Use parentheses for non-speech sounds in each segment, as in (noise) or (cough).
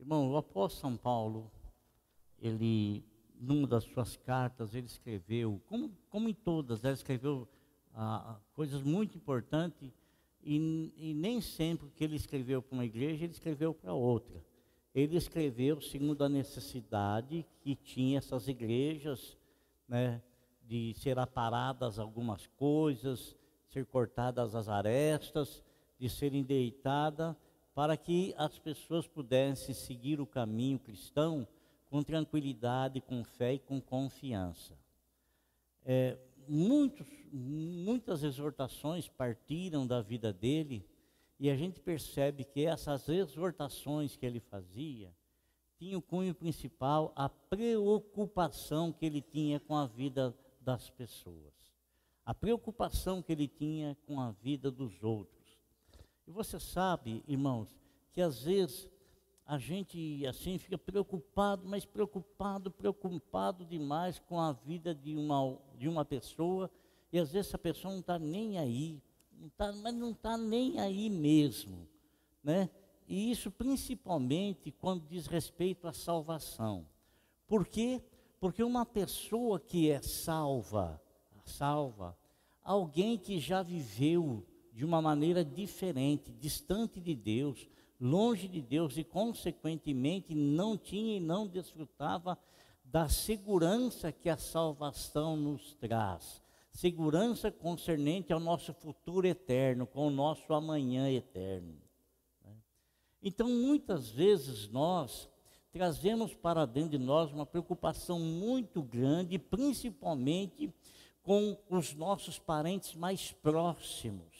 Irmão, o apóstolo São Paulo, ele, numa das suas cartas, ele escreveu, como, como em todas, ele escreveu ah, coisas muito importantes e, e nem sempre que ele escreveu para uma igreja, ele escreveu para outra. Ele escreveu segundo a necessidade que tinha essas igrejas, né, de ser aparadas algumas coisas, ser cortadas as arestas, de ser endireitada, para que as pessoas pudessem seguir o caminho cristão com tranquilidade, com fé e com confiança. É, muitos, muitas exortações partiram da vida dele, e a gente percebe que essas exortações que ele fazia tinham o cunho principal a preocupação que ele tinha com a vida das pessoas, a preocupação que ele tinha com a vida dos outros. E você sabe, irmãos, que às vezes a gente assim fica preocupado, mas preocupado, preocupado demais com a vida de uma, de uma pessoa, e às vezes essa pessoa não está nem aí, não tá, mas não está nem aí mesmo, né? E isso principalmente quando diz respeito à salvação. Por quê? Porque uma pessoa que é salva, salva, alguém que já viveu de uma maneira diferente, distante de Deus, longe de Deus e, consequentemente, não tinha e não desfrutava da segurança que a salvação nos traz. Segurança concernente ao nosso futuro eterno, com o nosso amanhã eterno. Né? Então, muitas vezes nós trazemos para dentro de nós uma preocupação muito grande, principalmente com os nossos parentes mais próximos,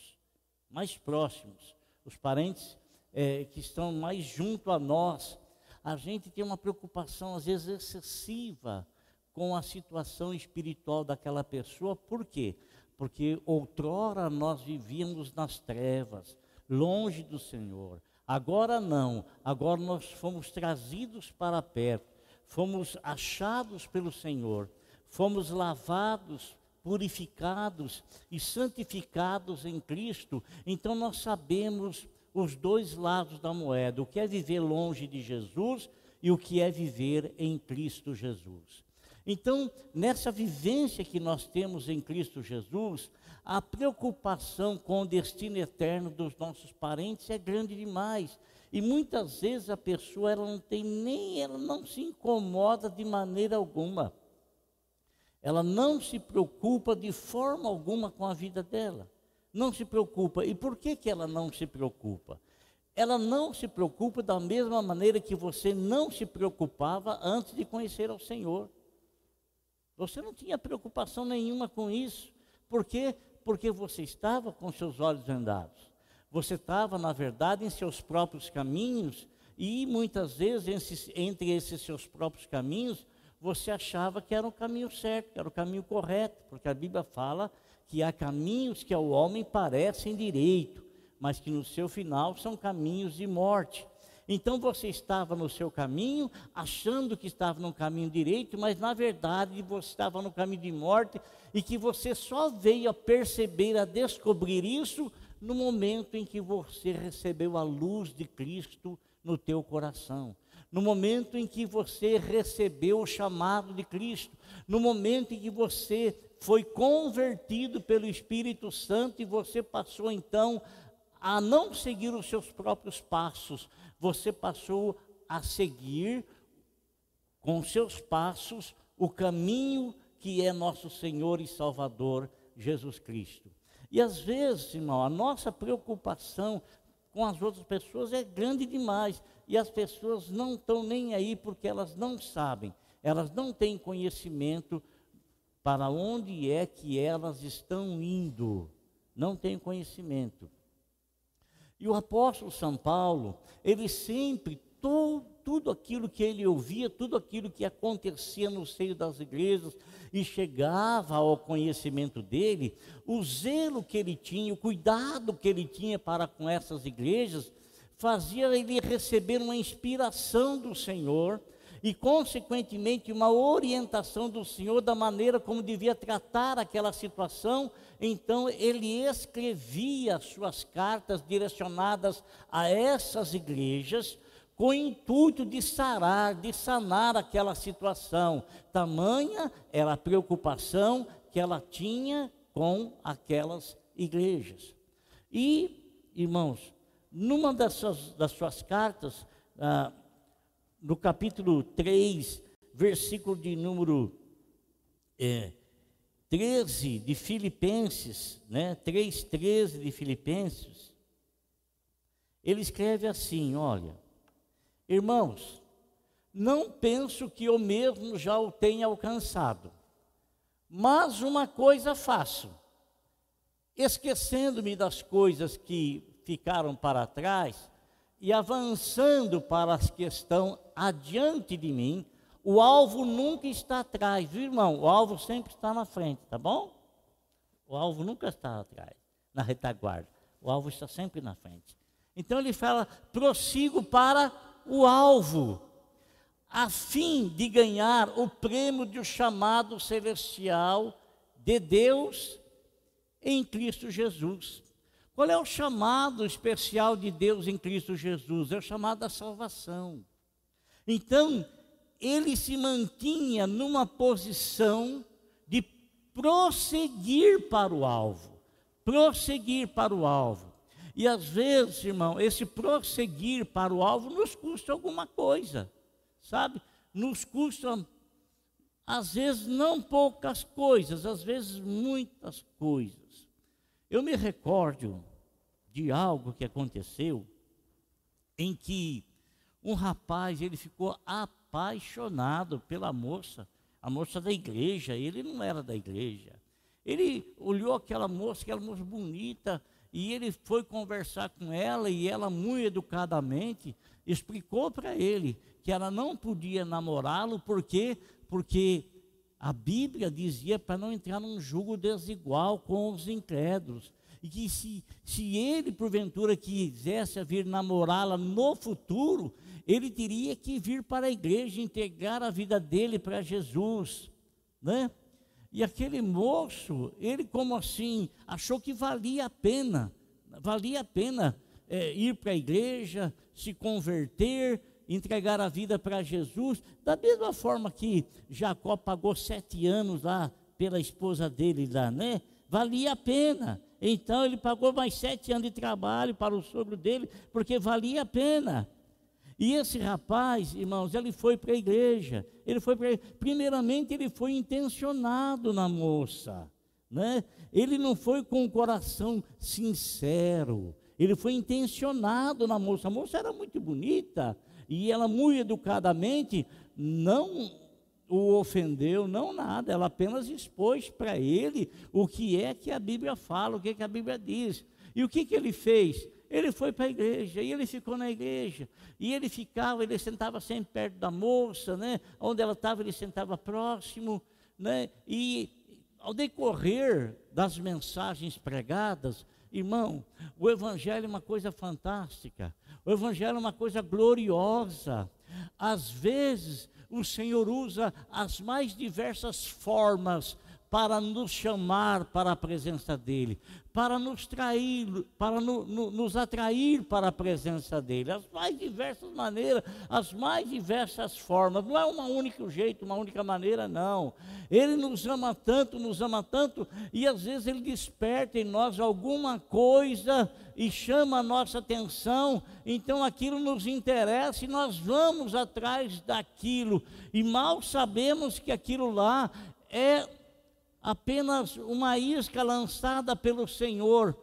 mais próximos, os parentes é, que estão mais junto a nós, a gente tem uma preocupação, às vezes, excessiva com a situação espiritual daquela pessoa. Por quê? Porque outrora nós vivíamos nas trevas, longe do Senhor. Agora não, agora nós fomos trazidos para perto, fomos achados pelo Senhor, fomos lavados, purificados e santificados em Cristo. Então nós sabemos os dois lados da moeda, o que é viver longe de Jesus e o que é viver em Cristo Jesus. Então, nessa vivência que nós temos em Cristo Jesus, a preocupação com o destino eterno dos nossos parentes é grande demais. E muitas vezes a pessoa ela não tem nem, ela não se incomoda de maneira alguma. Ela não se preocupa de forma alguma com a vida dela não se preocupa. E por que, que ela não se preocupa? Ela não se preocupa da mesma maneira que você não se preocupava antes de conhecer ao Senhor. Você não tinha preocupação nenhuma com isso. Por quê? Porque você estava com seus olhos vendados. Você estava, na verdade, em seus próprios caminhos, e muitas vezes, entre esses seus próprios caminhos, você achava que era o caminho certo, que era o caminho correto, porque a Bíblia fala que há caminhos que ao homem parecem direito, mas que no seu final são caminhos de morte. Então você estava no seu caminho, achando que estava no caminho direito, mas na verdade você estava no caminho de morte e que você só veio a perceber, a descobrir isso no momento em que você recebeu a luz de Cristo no teu coração. No momento em que você recebeu o chamado de Cristo, no momento em que você foi convertido pelo Espírito Santo e você passou então a não seguir os seus próprios passos, você passou a seguir com seus passos o caminho que é nosso Senhor e Salvador Jesus Cristo. E às vezes, irmão, a nossa preocupação com as outras pessoas é grande demais e as pessoas não estão nem aí porque elas não sabem, elas não têm conhecimento para onde é que elas estão indo. Não tem conhecimento. E o apóstolo São Paulo, ele sempre, todo, tudo aquilo que ele ouvia, tudo aquilo que acontecia no seio das igrejas e chegava ao conhecimento dele, o zelo que ele tinha, o cuidado que ele tinha para com essas igrejas, fazia ele receber uma inspiração do Senhor e, consequentemente, uma orientação do Senhor da maneira como devia tratar aquela situação. Então, ele escrevia suas cartas direcionadas a essas igrejas com o intuito de sarar, de sanar aquela situação. Tamanha era a preocupação que ela tinha com aquelas igrejas. E, irmãos, numa dessas, das suas cartas, ah, no capítulo 3, versículo de número é, 13 de Filipenses, né, 3,13 de Filipenses, ele escreve assim: olha, irmãos, não penso que eu mesmo já o tenha alcançado, mas uma coisa faço, esquecendo-me das coisas que ficaram para trás e avançando para as que estão adiante de mim, o alvo nunca está atrás, viu, irmão? O alvo sempre está na frente, tá bom? O alvo nunca está atrás, na retaguarda. O alvo está sempre na frente. Então ele fala: prossigo para o alvo, a fim de ganhar o prêmio do chamado celestial de Deus em Cristo Jesus. Qual é o chamado especial de Deus em Cristo Jesus? É o chamado da salvação. Então, ele se mantinha numa posição de prosseguir para o alvo, prosseguir para o alvo. E às vezes, irmão, esse prosseguir para o alvo nos custa alguma coisa, sabe? Nos custa, às vezes, não poucas coisas, às vezes muitas coisas. Eu me recordo de algo que aconteceu em que um rapaz, ele ficou apaixonado pela moça, a moça da igreja, ele não era da igreja. Ele olhou aquela moça, aquela moça bonita, e ele foi conversar com ela, e ela, muito educadamente, explicou para ele que ela não podia namorá-lo, porque porque a Bíblia dizia para não entrar num jugo desigual com os incrédulos e que se, se ele porventura quisesse vir namorá-la no futuro, ele teria que vir para a igreja entregar a vida dele para Jesus, né? E aquele moço, ele como assim, achou que valia a pena, valia a pena é, ir para a igreja, se converter, entregar a vida para Jesus, da mesma forma que Jacó pagou sete anos lá pela esposa dele lá, né? Valia a pena. Então ele pagou mais sete anos de trabalho para o sogro dele, porque valia a pena. E esse rapaz, irmãos, ele foi para a igreja. Ele foi para primeiramente ele foi intencionado na moça, né? Ele não foi com o coração sincero. Ele foi intencionado na moça. A moça era muito bonita e ela muito educadamente não o ofendeu, não nada, ela apenas expôs para ele o que é que a Bíblia fala, o que, é que a Bíblia diz. E o que, que ele fez? Ele foi para a igreja, e ele ficou na igreja, e ele ficava, ele sentava sempre perto da moça, né? Onde ela estava, ele sentava próximo, né? E ao decorrer das mensagens pregadas, irmão, o Evangelho é uma coisa fantástica, o Evangelho é uma coisa gloriosa. Às vezes, o Senhor usa as mais diversas formas para nos chamar para a presença dEle, para nos trair, para no, no, nos atrair para a presença dEle, as mais diversas maneiras, as mais diversas formas, não é um único jeito, uma única maneira, não. Ele nos ama tanto, nos ama tanto, e às vezes Ele desperta em nós alguma coisa e chama a nossa atenção, então aquilo nos interessa e nós vamos atrás daquilo, e mal sabemos que aquilo lá é apenas uma isca lançada pelo Senhor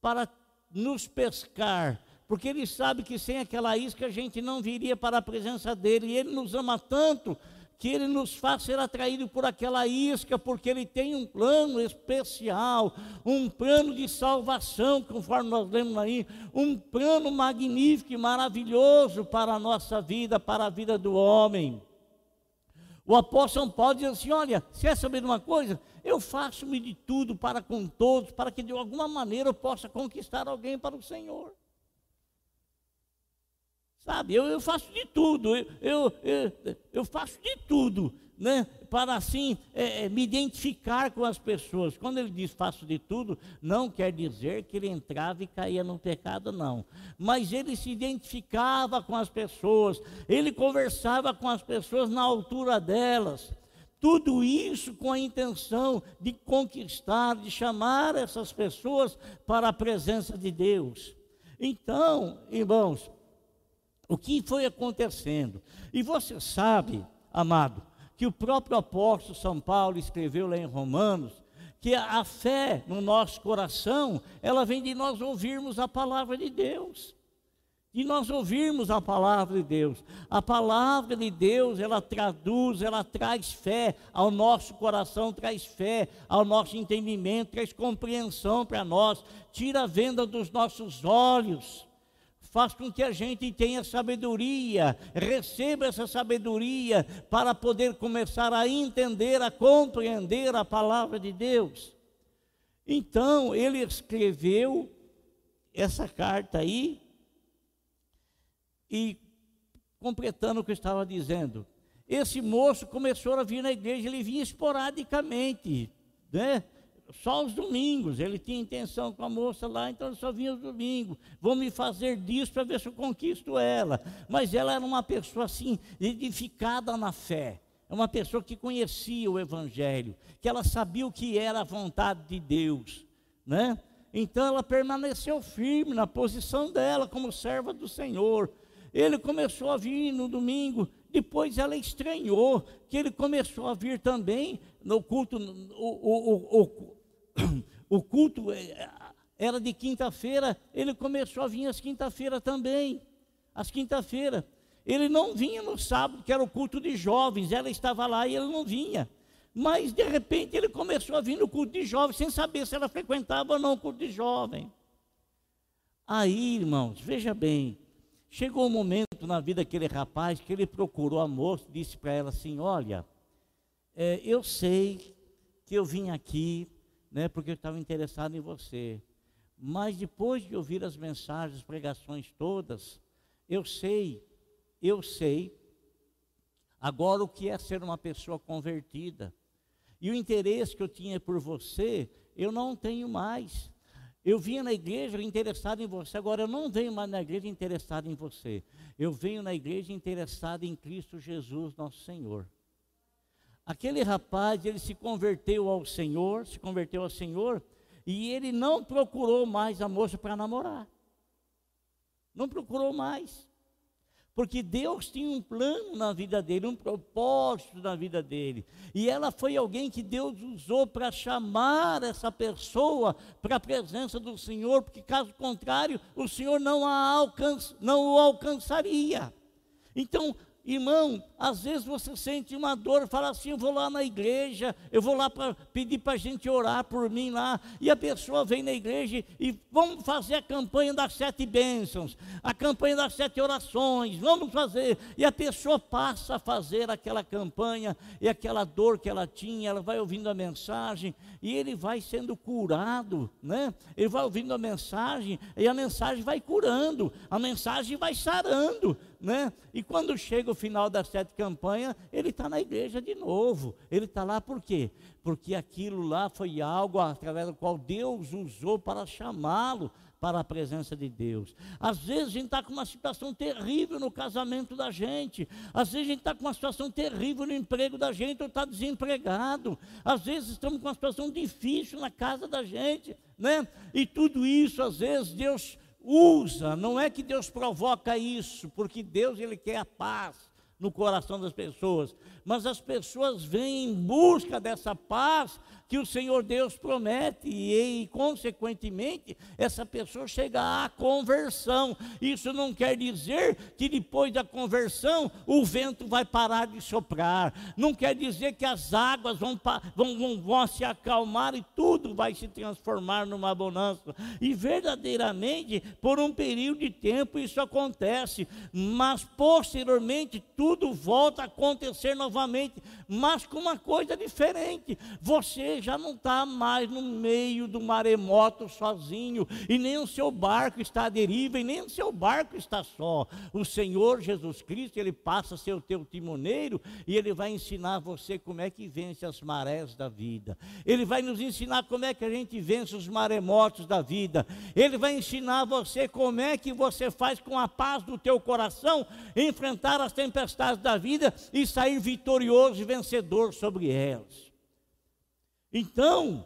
para nos pescar, porque Ele sabe que sem aquela isca a gente não viria para a presença dEle, e Ele nos ama tanto que Ele nos faz ser atraído por aquela isca, porque Ele tem um plano especial, um plano de salvação, conforme nós lemos aí, um plano magnífico e maravilhoso para a nossa vida, para a vida do homem. O apóstolo Paulo diz assim: Olha, se é saber de uma coisa, eu faço-me de tudo para com todos, para que de alguma maneira eu possa conquistar alguém para o Senhor. Sabe, eu, eu faço de tudo, eu, eu, eu, eu faço de tudo, né? Para assim é, é, me identificar com as pessoas. Quando ele diz faço de tudo, não quer dizer que ele entrava e caía no pecado, não. Mas ele se identificava com as pessoas, ele conversava com as pessoas na altura delas. Tudo isso com a intenção de conquistar, de chamar essas pessoas para a presença de Deus. Então, irmãos, o que foi acontecendo? E você sabe, amado, que o próprio apóstolo São Paulo escreveu lá em Romanos, que a fé no nosso coração, ela vem de nós ouvirmos a palavra de Deus. De nós ouvirmos a palavra de Deus. A palavra de Deus, ela traduz, ela traz fé ao nosso coração, traz fé ao nosso entendimento, traz compreensão para nós, tira a venda dos nossos olhos faz com que a gente tenha sabedoria, receba essa sabedoria para poder começar a entender, a compreender a palavra de Deus. Então, ele escreveu essa carta aí, e completando o que eu estava dizendo, esse moço começou a vir na igreja, ele vinha esporadicamente, né? Só os domingos. Ele tinha intenção com a moça lá, então ele só vinha os domingos. Vou me fazer disso para ver se eu conquisto ela. Mas ela era uma pessoa assim, edificada na fé. É uma pessoa que conhecia o Evangelho, que ela sabia o que era a vontade de Deus, né? Então ela permaneceu firme na posição dela como serva do Senhor. Ele começou a vir no domingo, depois ela estranhou que ele começou a vir também no culto, o, o, o, o culto é, era de quinta-feira, ele começou a vir às quinta-feira também, às quinta-feira. Ele não vinha no sábado, que era o culto de jovens, ela estava lá e ele não vinha. Mas de repente ele começou a vir no culto de jovens, sem saber se ela frequentava ou não o culto de jovem. Aí, irmãos, veja bem, chegou um momento na vida daquele rapaz que ele procurou a moça, disse para ela assim: Olha, é, eu sei que eu vim aqui né, porque eu estava interessado em você. Mas depois de ouvir as mensagens, pregações todas, eu sei, eu sei agora o que é ser uma pessoa convertida. E o interesse que eu tinha por você, eu não tenho mais. Eu vinha na igreja interessado em você, agora eu não venho mais na igreja interessado em você. Eu venho na igreja interessado em Cristo Jesus, nosso Senhor. Aquele rapaz, ele se converteu ao Senhor, se converteu ao Senhor, e ele não procurou mais a moça para namorar. Não procurou mais. Porque Deus tinha um plano na vida dele, um propósito na vida dele. E ela foi alguém que Deus usou para chamar essa pessoa para a presença do Senhor, porque caso contrário, o Senhor não, a alcança, não o alcançaria. Então, Irmão, às vezes você sente uma dor, fala assim: eu vou lá na igreja, eu vou lá para pedir para a gente orar por mim lá, e a pessoa vem na igreja e vamos fazer a campanha das sete bênçãos, a campanha das sete orações, vamos fazer, e a pessoa passa a fazer aquela campanha, e aquela dor que ela tinha, ela vai ouvindo a mensagem, e ele vai sendo curado, né? Ele vai ouvindo a mensagem, e a mensagem vai curando, a mensagem vai sarando, né? E quando chega o final das sete campanhas, ele está na igreja de novo. Ele está lá por quê? Porque aquilo lá foi algo através do qual Deus usou para chamá-lo para a presença de Deus. Às vezes a gente está com uma situação terrível no casamento da gente, às vezes a gente está com uma situação terrível no emprego da gente, ou está desempregado, às vezes estamos com uma situação difícil na casa da gente, né? E tudo isso, às vezes, Deus usa, não é que Deus provoca isso, porque Deus ele quer a paz no coração das pessoas, mas as pessoas vêm em busca dessa paz que o Senhor Deus promete, e, e, consequentemente, essa pessoa chega à conversão. Isso não quer dizer que depois da conversão o vento vai parar de soprar, não quer dizer que as águas vão, vão, vão, vão se acalmar e tudo vai se transformar numa bonança. E verdadeiramente, por um período de tempo, isso acontece, mas posteriormente, tudo tudo volta a acontecer novamente, mas com uma coisa diferente. Você já não está mais no meio do maremoto sozinho, e nem o seu barco está à deriva, e nem o seu barco está só. O Senhor Jesus Cristo, Ele passa a ser o teu timoneiro, e Ele vai ensinar você como é que vence as marés da vida. Ele vai nos ensinar como é que a gente vence os maremotos da vida. Ele vai ensinar você como é que você faz com a paz do teu coração enfrentar as tempestades da vida e sair vitorioso e vencedor sobre elas. Então,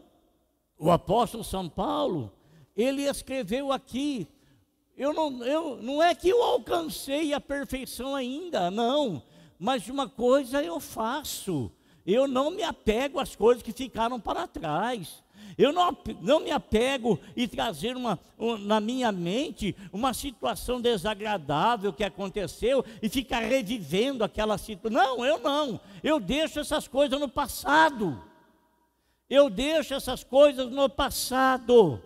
o apóstolo São Paulo, ele escreveu aqui, eu não, eu, não é que eu alcancei a perfeição ainda, não, mas uma coisa eu faço, eu não me apego às coisas que ficaram para trás. Eu não, não me apego e trazer uma, na minha mente uma situação desagradável que aconteceu e ficar revivendo aquela situação. Não, eu não. Eu deixo essas coisas no passado. Eu deixo essas coisas no passado.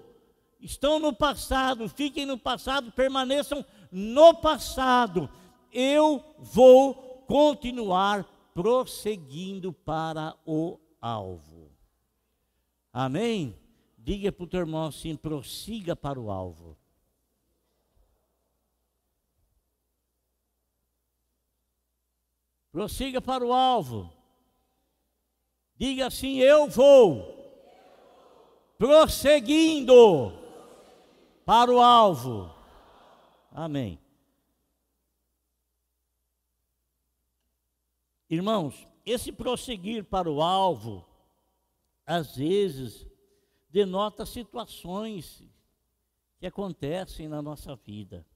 Estão no passado, fiquem no passado, permaneçam no passado. Eu vou continuar prosseguindo para o alvo. Amém? Diga para o teu irmão assim: prossiga para o alvo. Prossiga para o alvo. Diga assim: eu vou. Prosseguindo para o alvo. Amém. Irmãos, esse prosseguir para o alvo às vezes, denota situações que acontecem na nossa vida.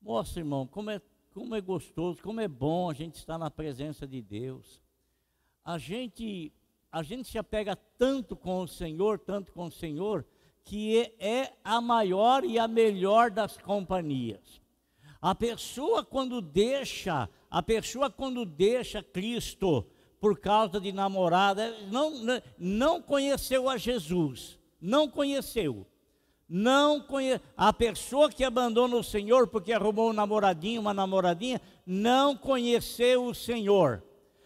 Mostra, irmão, como é, como é gostoso, como é bom a gente estar na presença de Deus. A gente, a gente se apega tanto com o Senhor, tanto com o Senhor, que é, é a maior e a melhor das companhias. A pessoa quando deixa, a pessoa quando deixa Cristo, por causa de namorada, não, não conheceu a Jesus, não conheceu. Não conhe... A pessoa que abandona o Senhor porque arrumou um namoradinho, uma namoradinha, não conheceu o Senhor.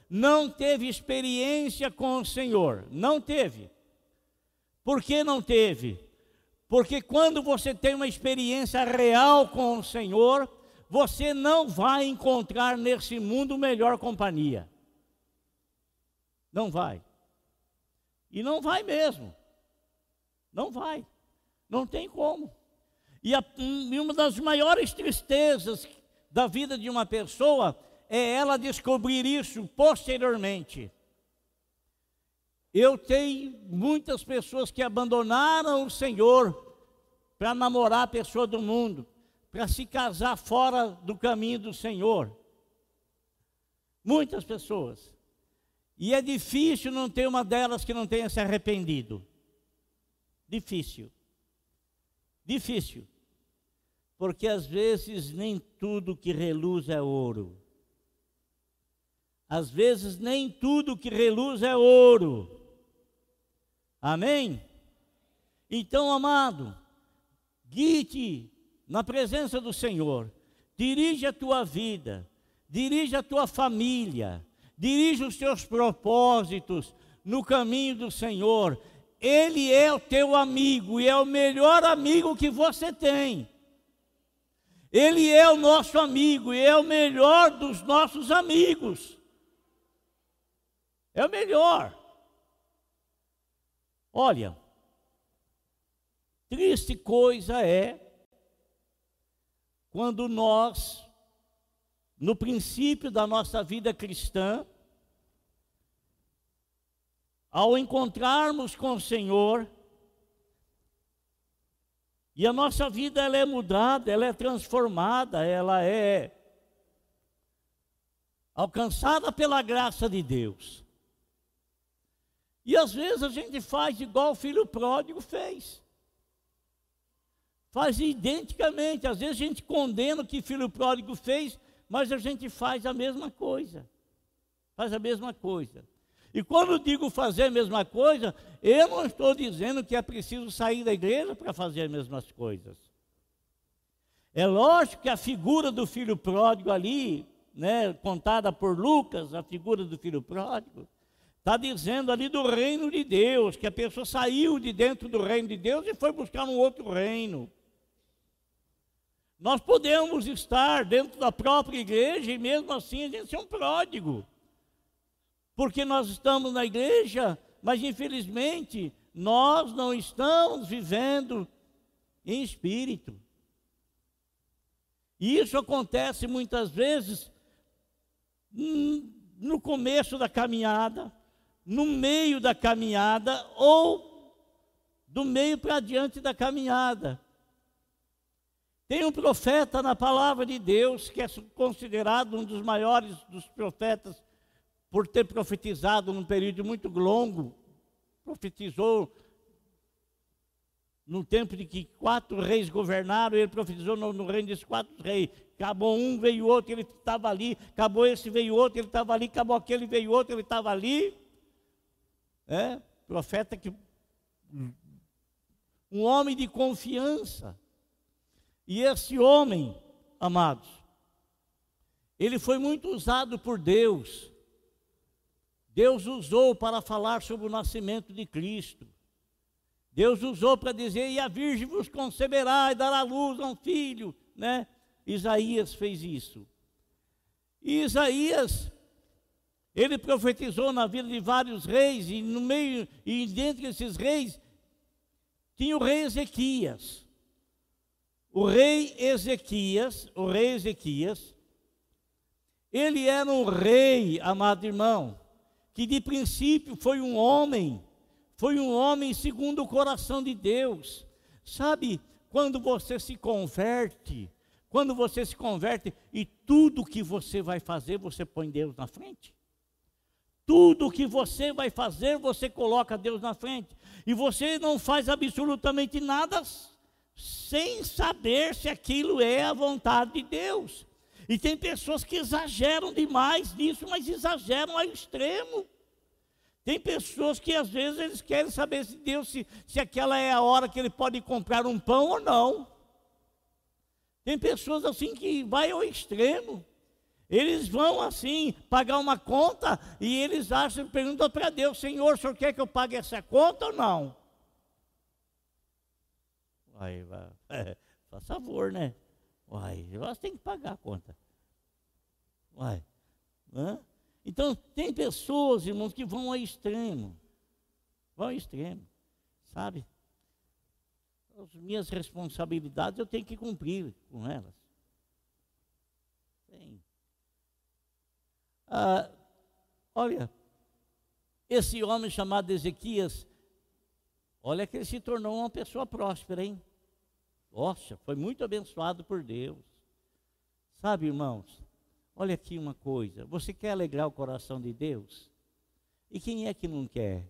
Não teve experiência com o Senhor. Não teve. Por que não teve? Porque quando você tem uma experiência real com o Senhor, você não vai encontrar nesse mundo melhor companhia. Não vai. E não vai mesmo. Não vai. Não tem como. E, a, e uma das maiores tristezas da vida de uma pessoa é ela descobrir isso posteriormente. Eu tenho muitas pessoas que abandonaram o Senhor para namorar a pessoa do mundo, para se casar fora do caminho do Senhor. Muitas pessoas. E é difícil não ter uma delas que não tenha se arrependido. Difícil. Difícil. Porque às vezes nem tudo que reluz é ouro. Às vezes nem tudo que reluz é ouro. Amém? Então, amado, guie-te na presença do Senhor. Dirige a tua vida, dirige a tua família, dirige os teus propósitos no caminho do Senhor. Ele é o teu amigo e é o melhor amigo que você tem. Ele é o nosso amigo e é o melhor dos nossos amigos. É o melhor. Olha, triste coisa é quando nós no princípio da nossa vida cristã, ao encontrarmos com o Senhor, e a nossa vida ela é mudada, ela é transformada, ela é alcançada pela graça de Deus. E às vezes a gente faz igual o filho pródigo fez. Faz identicamente. Às vezes a gente condena o que o filho pródigo fez mas a gente faz a mesma coisa. Faz a mesma coisa. E quando digo fazer a mesma coisa, eu não estou dizendo que é preciso sair da igreja para fazer as mesmas coisas. É lógico que a figura do filho pródigo ali né, contada por Lucas, a figura do filho pródigo, está dizendo ali do reino de Deus, que a pessoa saiu de dentro do reino de Deus e foi buscar um outro reino. Nós podemos estar dentro da própria igreja e mesmo assim a gente ser um pródigo. Porque nós estamos na igreja, mas infelizmente nós não estamos vivendo em espírito. E isso acontece muitas vezes no começo da caminhada, no meio da caminhada ou do meio para diante da caminhada. Tem um profeta na palavra de Deus que é considerado um dos maiores dos profetas por ter profetizado num período muito longo. Profetizou no tempo de que quatro reis governaram, ele profetizou no, no reino desses quatro reis. Acabou um, veio outro, ele estava ali. Acabou esse, veio outro, ele estava ali. Acabou aquele, veio outro, ele estava ali. É, profeta que. Um homem de confiança. E esse homem, amados, ele foi muito usado por Deus. Deus usou para falar sobre o nascimento de Cristo. Deus usou para dizer: "E a virgem vos conceberá e dará luz a um filho", né? Isaías fez isso. E Isaías ele profetizou na vida de vários reis e no meio e dentro desses reis tinha o rei Ezequias. O rei Ezequias, o rei Ezequias, ele era um rei, amado irmão, que de princípio foi um homem, foi um homem segundo o coração de Deus. Sabe, quando você se converte, quando você se converte e tudo que você vai fazer, você põe Deus na frente. Tudo que você vai fazer, você coloca Deus na frente. E você não faz absolutamente nada sem saber se aquilo é a vontade de Deus. E tem pessoas que exageram demais nisso, mas exageram ao extremo. Tem pessoas que às vezes eles querem saber se Deus, se, se aquela é a hora que ele pode comprar um pão ou não. Tem pessoas assim que vai ao extremo. Eles vão assim pagar uma conta e eles acham, perguntam para Deus, Senhor, o senhor quer que eu pague essa conta ou não? Vai, é, (laughs) faz favor, né? Uai, você tem que pagar a conta. Uai. Hã? Então, tem pessoas, irmãos, que vão ao extremo. Vão ao extremo, sabe? As minhas responsabilidades eu tenho que cumprir com elas. Tem. Ah, olha, esse homem chamado Ezequias, olha que ele se tornou uma pessoa próspera, hein? Nossa, foi muito abençoado por Deus. Sabe, irmãos, olha aqui uma coisa: você quer alegrar o coração de Deus? E quem é que não quer?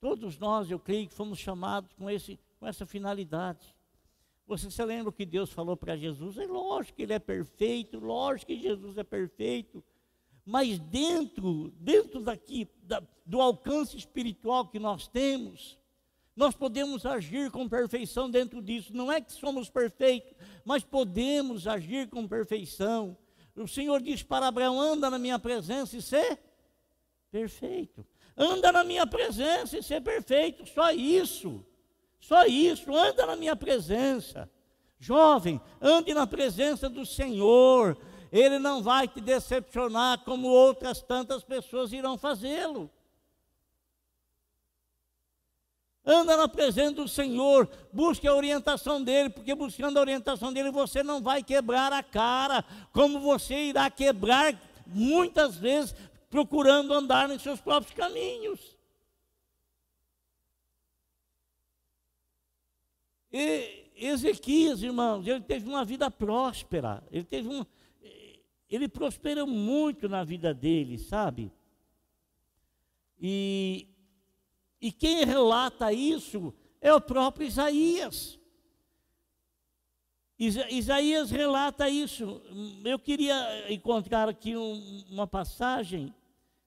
Todos nós, eu creio que fomos chamados com, esse, com essa finalidade. Você se lembra o que Deus falou para Jesus? É lógico que ele é perfeito, lógico que Jesus é perfeito. Mas dentro, dentro daqui, da, do alcance espiritual que nós temos, nós podemos agir com perfeição dentro disso. Não é que somos perfeitos, mas podemos agir com perfeição. O Senhor diz para Abraão: anda na minha presença e ser perfeito. Anda na minha presença e ser perfeito. Só isso. Só isso, anda na minha presença. Jovem, ande na presença do Senhor. Ele não vai te decepcionar como outras tantas pessoas irão fazê-lo. Anda na presença do Senhor, busque a orientação dele, porque buscando a orientação dele você não vai quebrar a cara, como você irá quebrar muitas vezes procurando andar nos seus próprios caminhos. E Ezequias, irmãos, ele teve uma vida próspera. Ele teve um, ele prosperou muito na vida dele, sabe? E, e quem relata isso é o próprio Isaías. Isa, Isaías relata isso. Eu queria encontrar aqui um, uma passagem.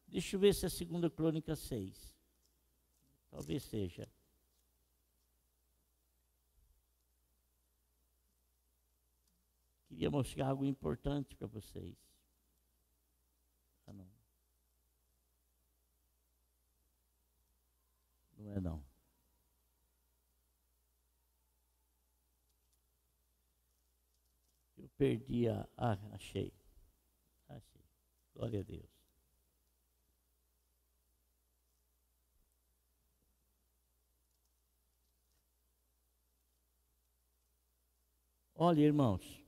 Deixa eu ver se é a segunda crônica 6. Talvez seja. Ia mostrar algo importante para vocês. Ah, não. Não é não. Eu perdi a. Ah, achei. Achei. Glória a Deus. Olha, irmãos,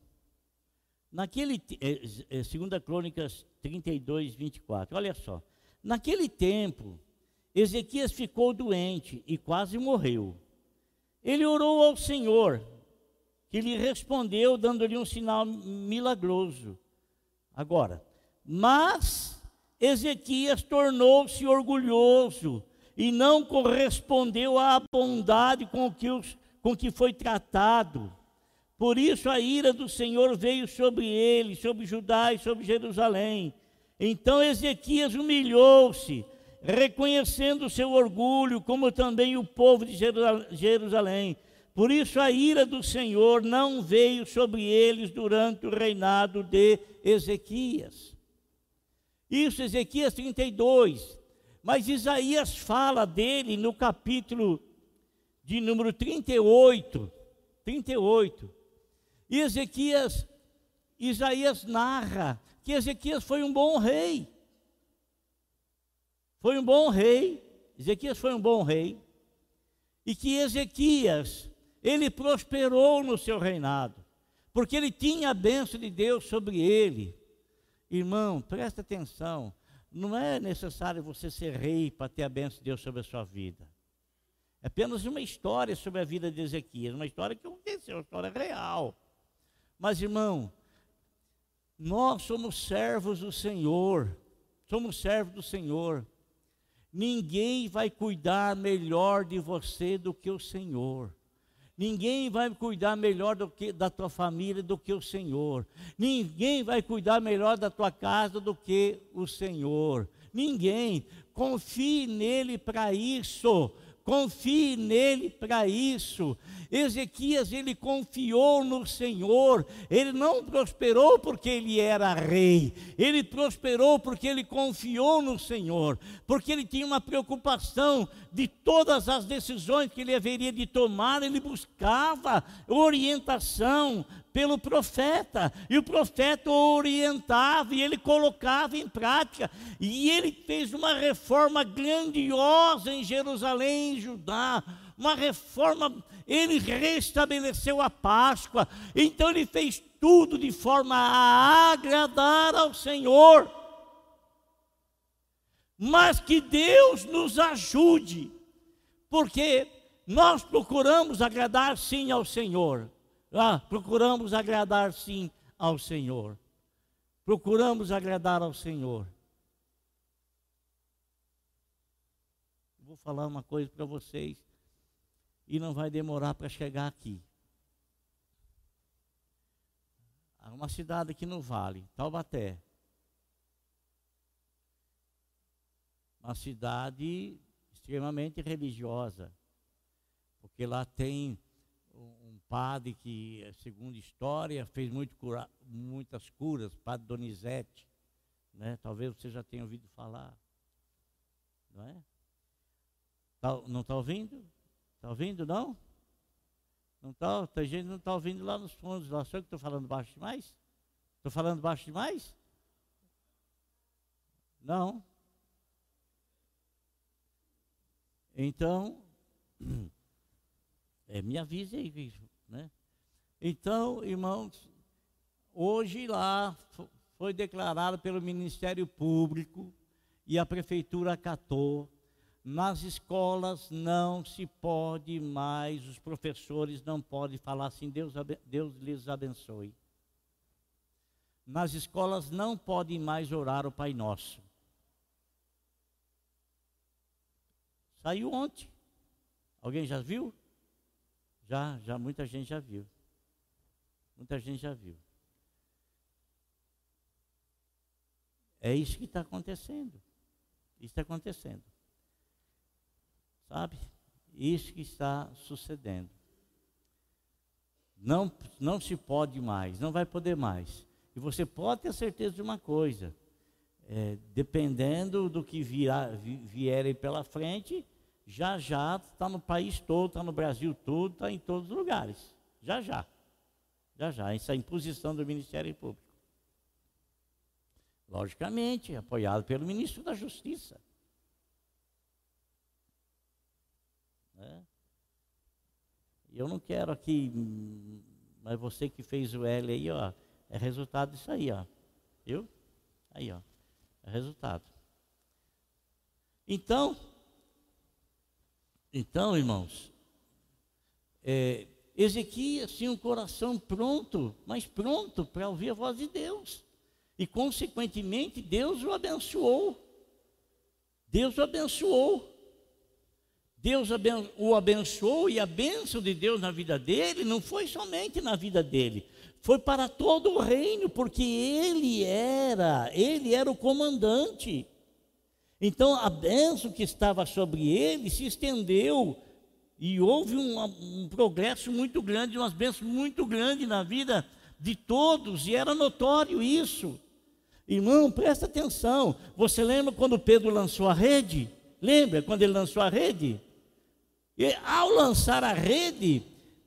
naquele, é, é, 2 Crônicas 32, 24, olha só, naquele tempo, Ezequias ficou doente e quase morreu. Ele orou ao Senhor, que lhe respondeu, dando-lhe um sinal milagroso. Agora, mas Ezequias tornou-se orgulhoso e não correspondeu à bondade com que, os, com que foi tratado. Por isso a ira do Senhor veio sobre ele, sobre Judá e sobre Jerusalém. Então Ezequias humilhou-se, reconhecendo o seu orgulho, como também o povo de Jerusalém. Por isso a ira do Senhor não veio sobre eles durante o reinado de Ezequias. Isso, Ezequias 32. Mas Isaías fala dele no capítulo de número 38. 38 e Ezequias, Isaías narra que Ezequias foi um bom rei. Foi um bom rei. Ezequias foi um bom rei. E que Ezequias, ele prosperou no seu reinado. Porque ele tinha a bênção de Deus sobre ele. Irmão, presta atenção. Não é necessário você ser rei para ter a bênção de Deus sobre a sua vida. É apenas uma história sobre a vida de Ezequias, uma história que aconteceu, uma história real. Mas, irmão, nós somos servos do Senhor, somos servos do Senhor. Ninguém vai cuidar melhor de você do que o Senhor. Ninguém vai cuidar melhor do que, da tua família do que o Senhor. Ninguém vai cuidar melhor da tua casa do que o Senhor. Ninguém. Confie nele para isso. Confie nele para isso. Ezequias, ele confiou no Senhor. Ele não prosperou porque ele era rei. Ele prosperou porque ele confiou no Senhor. Porque ele tinha uma preocupação de todas as decisões que ele haveria de tomar. Ele buscava orientação pelo profeta. E o profeta o orientava e ele colocava em prática. E ele fez uma reforma grandiosa em Jerusalém, em Judá uma reforma, ele restabeleceu a Páscoa, então ele fez tudo de forma a agradar ao Senhor. Mas que Deus nos ajude, porque nós procuramos agradar sim ao Senhor. Ah, procuramos agradar sim ao Senhor. Procuramos agradar ao Senhor. Vou falar uma coisa para vocês e não vai demorar para chegar aqui. Há uma cidade aqui no Vale, Taubaté. Uma cidade extremamente religiosa, porque lá tem um padre que, segundo história, fez muito cura, muitas curas, Padre Donizete, né? Talvez você já tenha ouvido falar, não é? Tá, não está ouvindo? Está ouvindo, não? Não está? Tem gente não está ouvindo lá nos fundos. Lá sou que estou falando baixo demais? Estou falando baixo demais? Não. Então, (clears throat) é, me avise aí, né? Então, irmãos, hoje lá foi declarado pelo Ministério Público e a Prefeitura acatou nas escolas não se pode mais, os professores não podem falar assim, Deus, Deus lhes abençoe. Nas escolas não podem mais orar o Pai Nosso. Saiu ontem. Alguém já viu? Já, já, muita gente já viu. Muita gente já viu. É isso que está acontecendo. Isso está acontecendo. Sabe? Isso que está sucedendo. Não, não se pode mais, não vai poder mais. E você pode ter certeza de uma coisa: é, dependendo do que virá, vierem pela frente, já já está no país todo, está no Brasil todo, está em todos os lugares. Já já. Já já. Essa é a imposição do Ministério Público. Logicamente, apoiado pelo ministro da Justiça. Né? Eu não quero aqui, mas você que fez o L aí, ó, é resultado disso aí, ó. Viu? Aí, ó. É resultado. Então, então, irmãos, é, Ezequias tinha um coração pronto, mas pronto para ouvir a voz de Deus. E, consequentemente, Deus o abençoou. Deus o abençoou. Deus o abençoou e a bênção de Deus na vida dele não foi somente na vida dele, foi para todo o reino, porque ele era, ele era o comandante. Então a bênção que estava sobre ele se estendeu e houve um, um progresso muito grande, umas bênçãos muito grandes na vida de todos, e era notório isso. Irmão, presta atenção. Você lembra quando Pedro lançou a rede? Lembra quando ele lançou a rede? E ao lançar a rede,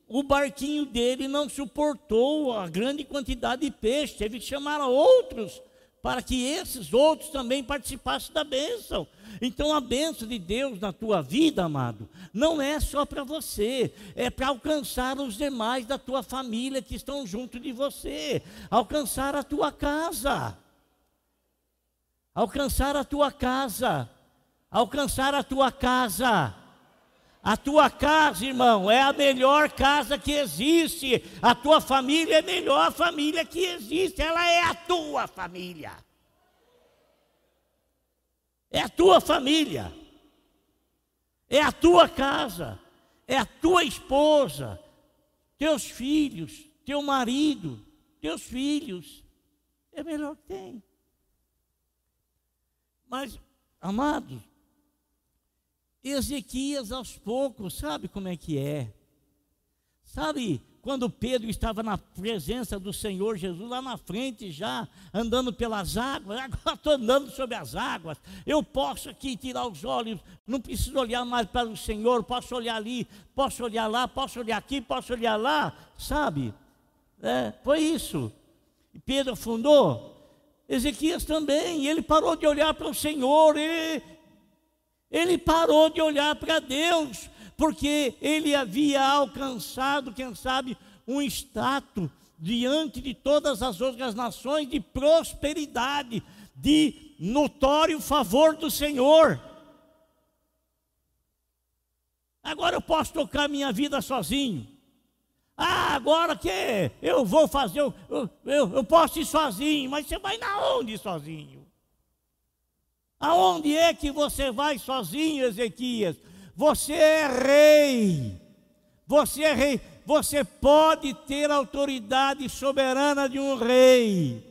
o barquinho dele não suportou a grande quantidade de peixe, teve que chamar outros para que esses outros também participassem da bênção. Então a bênção de Deus na tua vida, amado, não é só para você, é para alcançar os demais da tua família que estão junto de você, alcançar a tua casa. Alcançar a tua casa. Alcançar a tua casa. A tua casa, irmão, é a melhor casa que existe. A tua família é a melhor família que existe. Ela é a tua família. É a tua família. É a tua casa. É a tua esposa. Teus filhos. Teu marido. Teus filhos. É melhor que tem. Mas, amados, Ezequias aos poucos, sabe como é que é? Sabe quando Pedro estava na presença do Senhor Jesus, lá na frente já, andando pelas águas, (laughs) agora estou andando sobre as águas, eu posso aqui tirar os olhos, não preciso olhar mais para o Senhor, posso olhar ali, posso olhar lá, posso olhar aqui, posso olhar lá, sabe? É, foi isso. Pedro afundou, Ezequias também, ele parou de olhar para o Senhor, ele, ele parou de olhar para Deus, porque ele havia alcançado, quem sabe, um status diante de todas as outras nações de prosperidade, de notório favor do Senhor. Agora eu posso tocar minha vida sozinho. Ah, agora que eu vou fazer, eu, eu, eu posso ir sozinho, mas você vai na onde sozinho? Aonde é que você vai sozinho, Ezequias? Você é rei. Você é rei. Você pode ter autoridade soberana de um rei.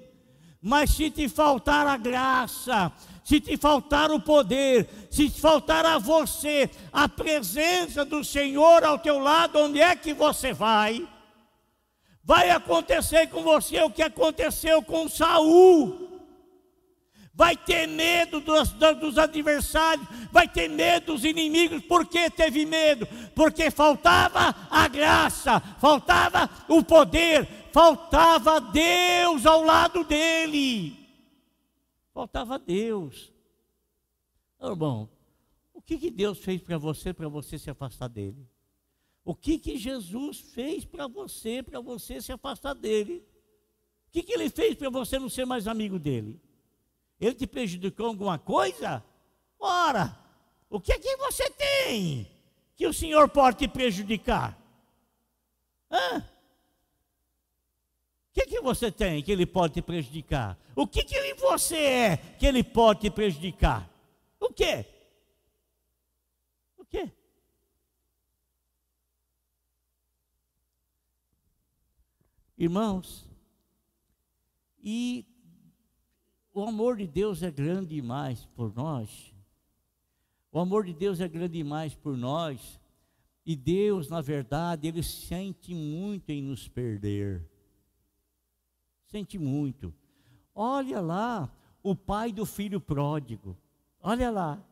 Mas se te faltar a graça, se te faltar o poder, se te faltar a você a presença do Senhor ao teu lado, onde é que você vai? Vai acontecer com você o que aconteceu com Saul vai ter medo dos, dos, adversários, vai ter medo dos inimigos. Por que teve medo? Porque faltava a graça, faltava o poder, faltava Deus ao lado dele. Faltava Deus. Irmão, o que, que Deus fez para você, para você se afastar dele? O que, que Jesus fez para você, para você se afastar dele? O que, que ele fez para você não ser mais amigo dele? Ele te prejudicou alguma coisa? Ora, o que é que você tem que o Senhor pode te prejudicar? Hã? O que, é que você tem que ele pode te prejudicar? O que, que você é que ele pode te prejudicar? O quê? O quê? Irmãos, e o amor de Deus é grande demais por nós. O amor de Deus é grande demais por nós. E Deus, na verdade, Ele sente muito em nos perder. Sente muito. Olha lá o pai do filho pródigo. Olha lá.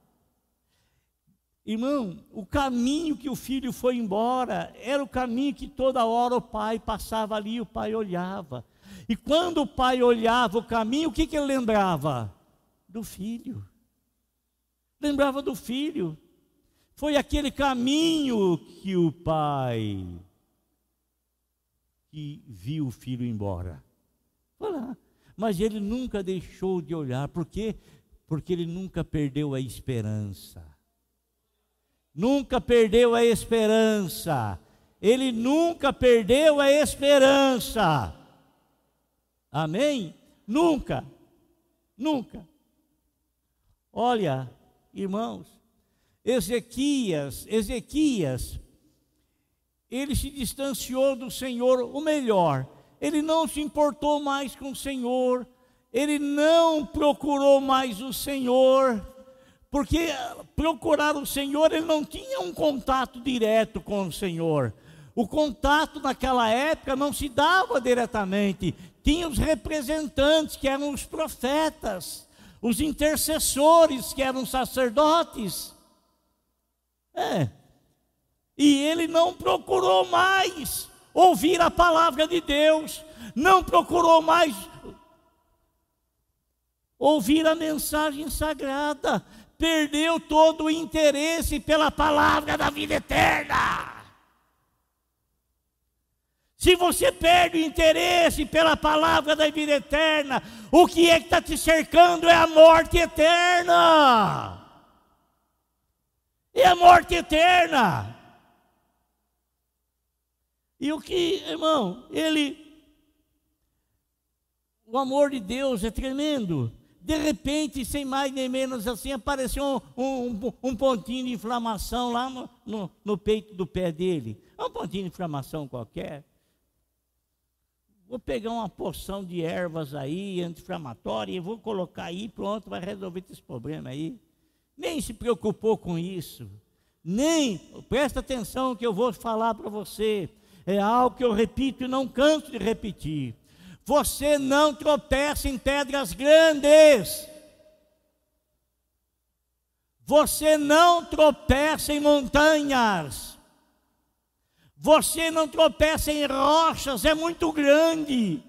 Irmão, o caminho que o filho foi embora era o caminho que toda hora o pai passava ali, o pai olhava. E quando o pai olhava o caminho, o que, que ele lembrava? Do filho. Lembrava do filho. Foi aquele caminho que o pai que viu o filho embora. Foi lá. Mas ele nunca deixou de olhar, por quê? Porque ele nunca perdeu a esperança. Nunca perdeu a esperança. Ele nunca perdeu a esperança. Amém? Nunca. Nunca. Olha, irmãos, Ezequias, Ezequias, ele se distanciou do Senhor, o melhor, ele não se importou mais com o Senhor, ele não procurou mais o Senhor, porque procurar o Senhor, ele não tinha um contato direto com o Senhor. O contato naquela época não se dava diretamente, tinha os representantes, que eram os profetas, os intercessores, que eram sacerdotes. É. E ele não procurou mais ouvir a palavra de Deus, não procurou mais ouvir a mensagem sagrada, perdeu todo o interesse pela palavra da vida eterna. Se você perde o interesse pela palavra da vida eterna, o que é que está te cercando é a morte eterna. É a morte eterna. E o que, irmão, ele. O amor de Deus é tremendo. De repente, sem mais nem menos assim, apareceu um, um, um pontinho de inflamação lá no, no, no peito do pé dele. É um pontinho de inflamação qualquer. Vou pegar uma porção de ervas aí, anti-inflamatória, e vou colocar aí, pronto, vai resolver esse problema aí nem se preocupou com isso, nem, presta atenção que eu vou falar para você, é algo que eu repito e não canso de repetir. Você não tropeça em pedras grandes. Você não tropeça em montanhas. Você não tropeça em rochas, é muito grande.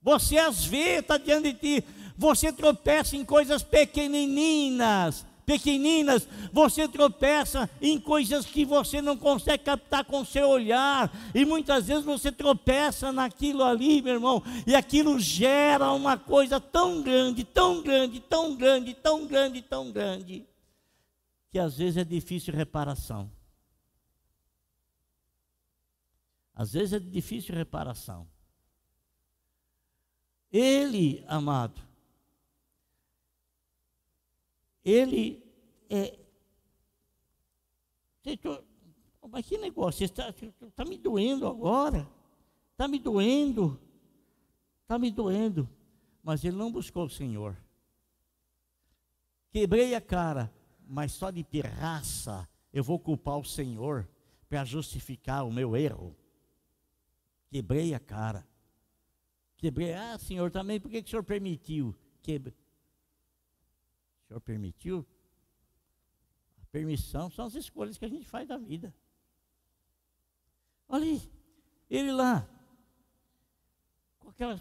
Você as vê, está diante de ti. Você tropeça em coisas pequenininhas pequeninas, você tropeça em coisas que você não consegue captar com seu olhar, e muitas vezes você tropeça naquilo ali, meu irmão, e aquilo gera uma coisa tão grande, tão grande, tão grande, tão grande, tão grande, que às vezes é difícil reparação. Às vezes é difícil reparação. Ele, amado, ele é. Mas que negócio, está tá me doendo agora, está me doendo, está me doendo. Mas ele não buscou o Senhor. Quebrei a cara, mas só de pirraça eu vou culpar o Senhor para justificar o meu erro. Quebrei a cara. Quebrei, ah, Senhor, também, por que, que o Senhor permitiu? Quebrei. Senhor permitiu. A permissão são as escolhas que a gente faz da vida. Olha aí, ele lá, com aquela.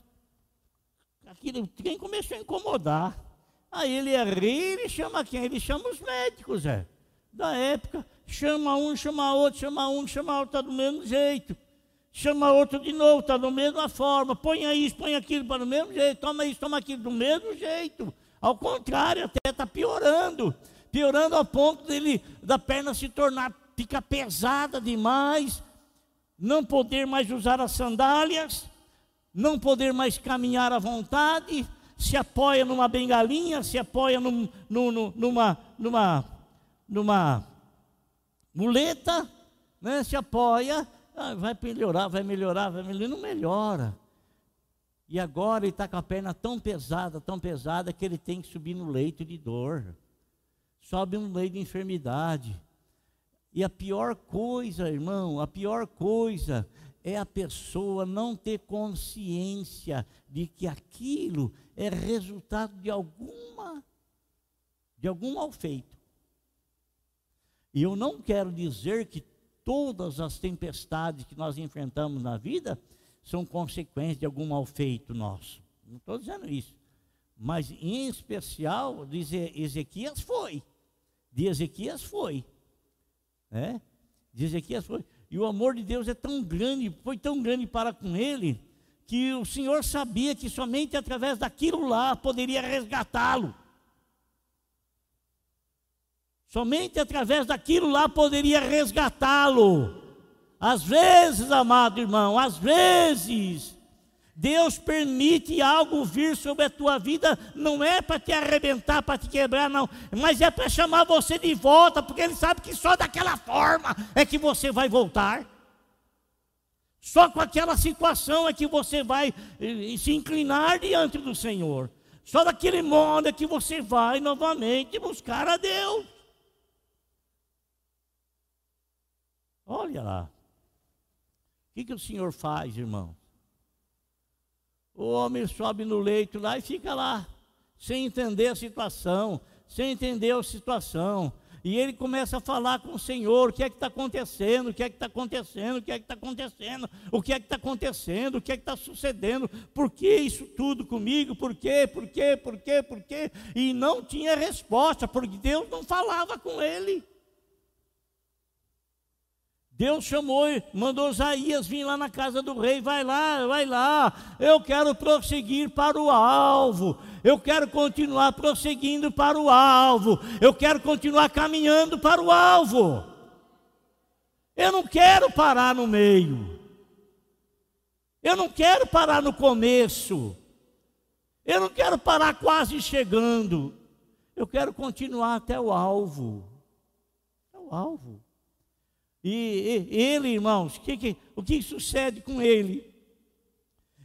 Aquilo, quem começou a incomodar. Aí ele é rei, ele chama quem? Ele chama os médicos, é. Da época, chama um, chama outro, chama um, chama outro, está do mesmo jeito. Chama outro de novo, está da mesma forma. Põe isso, põe aquilo para do mesmo jeito. Toma isso, toma aquilo do mesmo jeito. Ao contrário, até está piorando. Piorando ao ponto dele, da perna se tornar, ficar pesada demais, não poder mais usar as sandálias, não poder mais caminhar à vontade, se apoia numa bengalinha, se apoia num, num, numa, numa, numa muleta, né? se apoia, ah, vai melhorar, vai melhorar, vai melhorar, não melhora. E agora ele está com a perna tão pesada, tão pesada, que ele tem que subir no leito de dor. Sobe no leito de enfermidade. E a pior coisa, irmão, a pior coisa é a pessoa não ter consciência de que aquilo é resultado de alguma de algum mal feito. E eu não quero dizer que todas as tempestades que nós enfrentamos na vida são consequência de algum mal feito nosso. Não estou dizendo isso. Mas em especial, de Ezequias foi. De Ezequias foi. Né? De Ezequias foi. E o amor de Deus é tão grande, foi tão grande para com ele, que o Senhor sabia que somente através daquilo lá poderia resgatá-lo. Somente através daquilo lá poderia resgatá-lo. Às vezes, amado irmão, às vezes, Deus permite algo vir sobre a tua vida, não é para te arrebentar, para te quebrar, não, mas é para chamar você de volta, porque Ele sabe que só daquela forma é que você vai voltar. Só com aquela situação é que você vai eh, se inclinar diante do Senhor. Só daquele modo é que você vai novamente buscar a Deus. Olha lá. O que, que o Senhor faz, irmão? O homem sobe no leito lá e fica lá, sem entender a situação, sem entender a situação. E ele começa a falar com o Senhor: o que é que está acontecendo, o que é que está acontecendo, o que é que está acontecendo, o que é que está acontecendo, o que é que está sucedendo, por que isso tudo comigo, por quê, por quê, por quê, por quê? E não tinha resposta, porque Deus não falava com ele. Deus chamou, mandou Isaías vir lá na casa do rei, vai lá, vai lá, eu quero prosseguir para o alvo, eu quero continuar prosseguindo para o alvo, eu quero continuar caminhando para o alvo, eu não quero parar no meio, eu não quero parar no começo, eu não quero parar quase chegando, eu quero continuar até o alvo, é o alvo. E, e ele, irmãos, que, que, o que sucede com ele?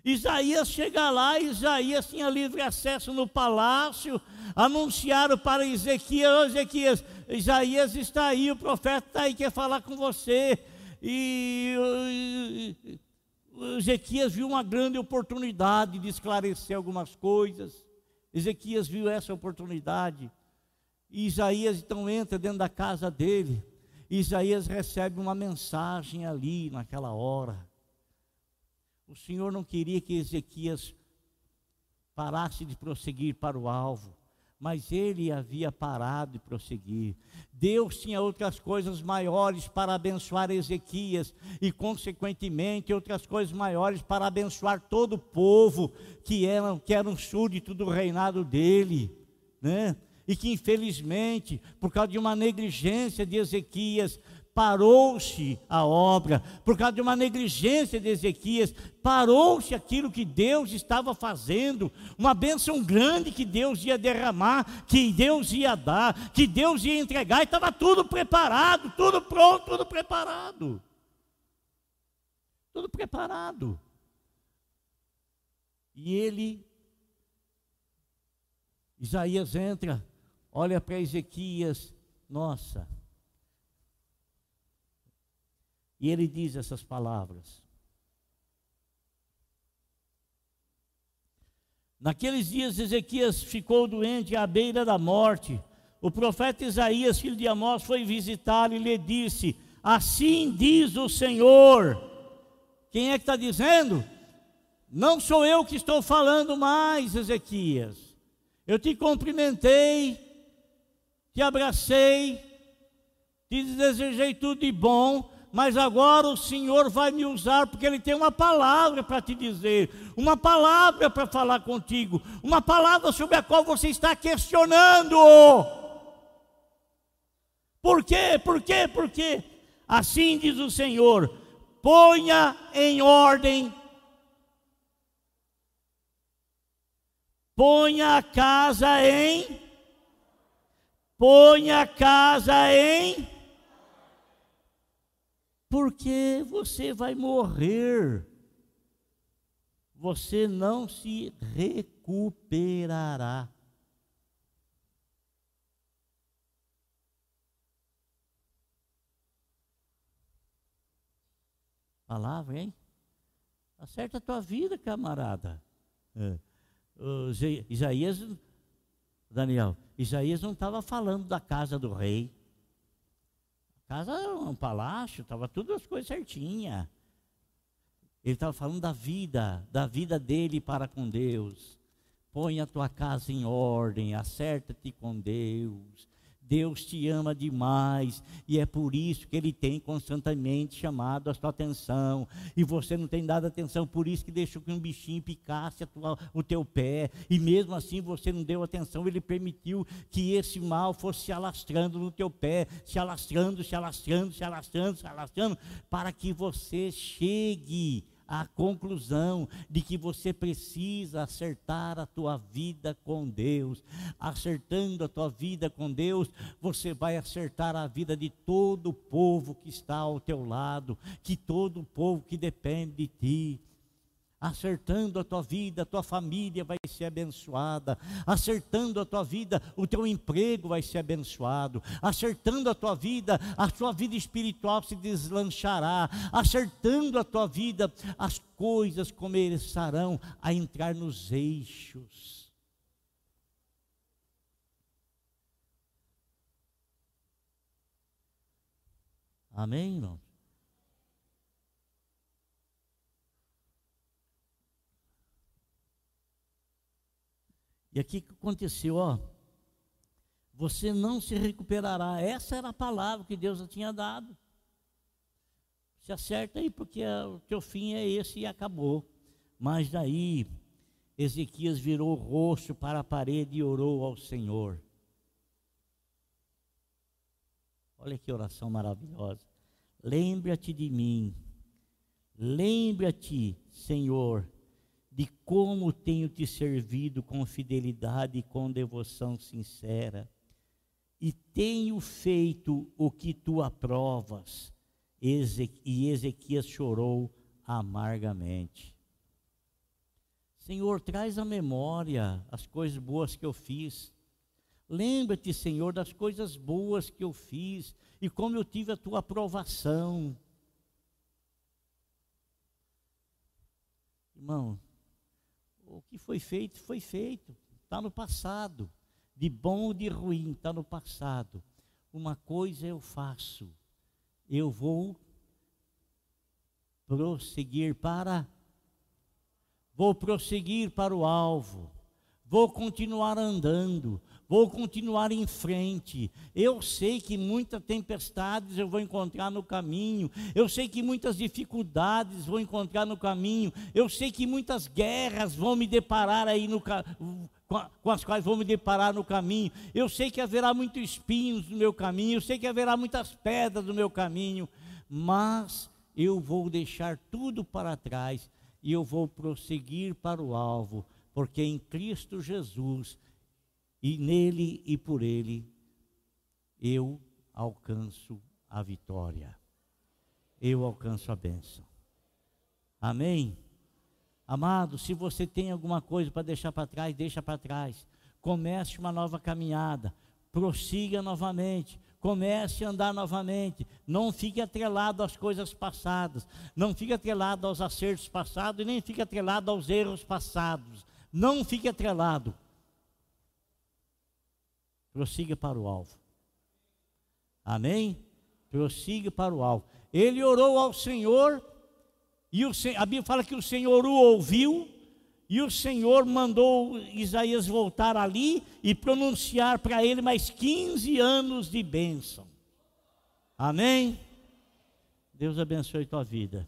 Isaías chega lá, Isaías tinha livre acesso no palácio, anunciaram para Ezequias, oh, Ezequias, Isaías está aí, o profeta está aí, quer falar com você. E, e Ezequias viu uma grande oportunidade de esclarecer algumas coisas. Ezequias viu essa oportunidade. E Isaías então entra dentro da casa dele. Isaías recebe uma mensagem ali naquela hora. O Senhor não queria que Ezequias parasse de prosseguir para o alvo, mas ele havia parado de prosseguir. Deus tinha outras coisas maiores para abençoar Ezequias e, consequentemente, outras coisas maiores para abençoar todo o povo que era, que era um súdito do reinado dele, né? E que infelizmente, por causa de uma negligência de Ezequias, parou-se a obra, por causa de uma negligência de Ezequias, parou-se aquilo que Deus estava fazendo, uma bênção grande que Deus ia derramar, que Deus ia dar, que Deus ia entregar, e estava tudo preparado, tudo pronto, tudo preparado. Tudo preparado. E ele, Isaías entra olha para Ezequias, nossa. E ele diz essas palavras. Naqueles dias Ezequias ficou doente à beira da morte. O profeta Isaías, filho de Amós, foi visitá-lo e lhe disse: Assim diz o Senhor. Quem é que está dizendo? Não sou eu que estou falando mais, Ezequias. Eu te cumprimentei, te abracei, te desejei tudo de bom, mas agora o Senhor vai me usar porque Ele tem uma palavra para te dizer, uma palavra para falar contigo, uma palavra sobre a qual você está questionando. Por quê? Por quê? Por quê? Assim diz o Senhor: ponha em ordem, ponha a casa em Põe a casa em. Porque você vai morrer. Você não se recuperará. Palavra, hein? Acerta a tua vida, camarada. É. Isaías, Daniel, Isaías não estava falando da casa do rei. A casa era um palácio, estava tudo as coisas certinhas. Ele estava falando da vida, da vida dele para com Deus. Põe a tua casa em ordem, acerta-te com Deus. Deus te ama demais e é por isso que Ele tem constantemente chamado a sua atenção e você não tem dado atenção, por isso que deixou que um bichinho picasse tua, o teu pé e mesmo assim você não deu atenção, Ele permitiu que esse mal fosse se alastrando no teu pé, se alastrando, se alastrando, se alastrando, se alastrando, para que você chegue a conclusão de que você precisa acertar a tua vida com Deus. Acertando a tua vida com Deus, você vai acertar a vida de todo o povo que está ao teu lado, que todo o povo que depende de ti acertando a tua vida, a tua família vai ser abençoada, acertando a tua vida, o teu emprego vai ser abençoado, acertando a tua vida, a tua vida espiritual se deslanchará, acertando a tua vida, as coisas começarão a entrar nos eixos. Amém, irmão? E aqui que aconteceu, ó. Você não se recuperará. Essa era a palavra que Deus já tinha dado. Se acerta aí, porque o teu fim é esse e acabou. Mas daí, Ezequias virou o rosto para a parede e orou ao Senhor. Olha que oração maravilhosa. Lembra-te de mim. Lembra-te, Senhor, de como tenho te servido com fidelidade e com devoção sincera, e tenho feito o que tu aprovas. E Ezequias chorou amargamente. Senhor, traz à memória as coisas boas que eu fiz. Lembra-te, Senhor, das coisas boas que eu fiz e como eu tive a tua aprovação. Irmão, o que foi feito, foi feito, está no passado. De bom ou de ruim, está no passado. Uma coisa eu faço, eu vou prosseguir para, vou prosseguir para o alvo, vou continuar andando, vou continuar em frente. Eu sei que muitas tempestades eu vou encontrar no caminho, eu sei que muitas dificuldades vou encontrar no caminho, eu sei que muitas guerras vão me deparar aí no com as quais vou me deparar no caminho. Eu sei que haverá muitos espinhos no meu caminho, eu sei que haverá muitas pedras no meu caminho, mas eu vou deixar tudo para trás e eu vou prosseguir para o alvo, porque em Cristo Jesus e nele e por ele eu alcanço a vitória. Eu alcanço a bênção. Amém? Amado, se você tem alguma coisa para deixar para trás, deixa para trás. Comece uma nova caminhada. Prossiga novamente. Comece a andar novamente. Não fique atrelado às coisas passadas. Não fique atrelado aos acertos passados e nem fique atrelado aos erros passados. Não fique atrelado prossiga para o alvo. Amém? Prossiga para o alvo. Ele orou ao Senhor, e o, a Bíblia fala que o Senhor o ouviu, e o Senhor mandou Isaías voltar ali e pronunciar para ele mais 15 anos de bênção. Amém? Deus abençoe tua vida.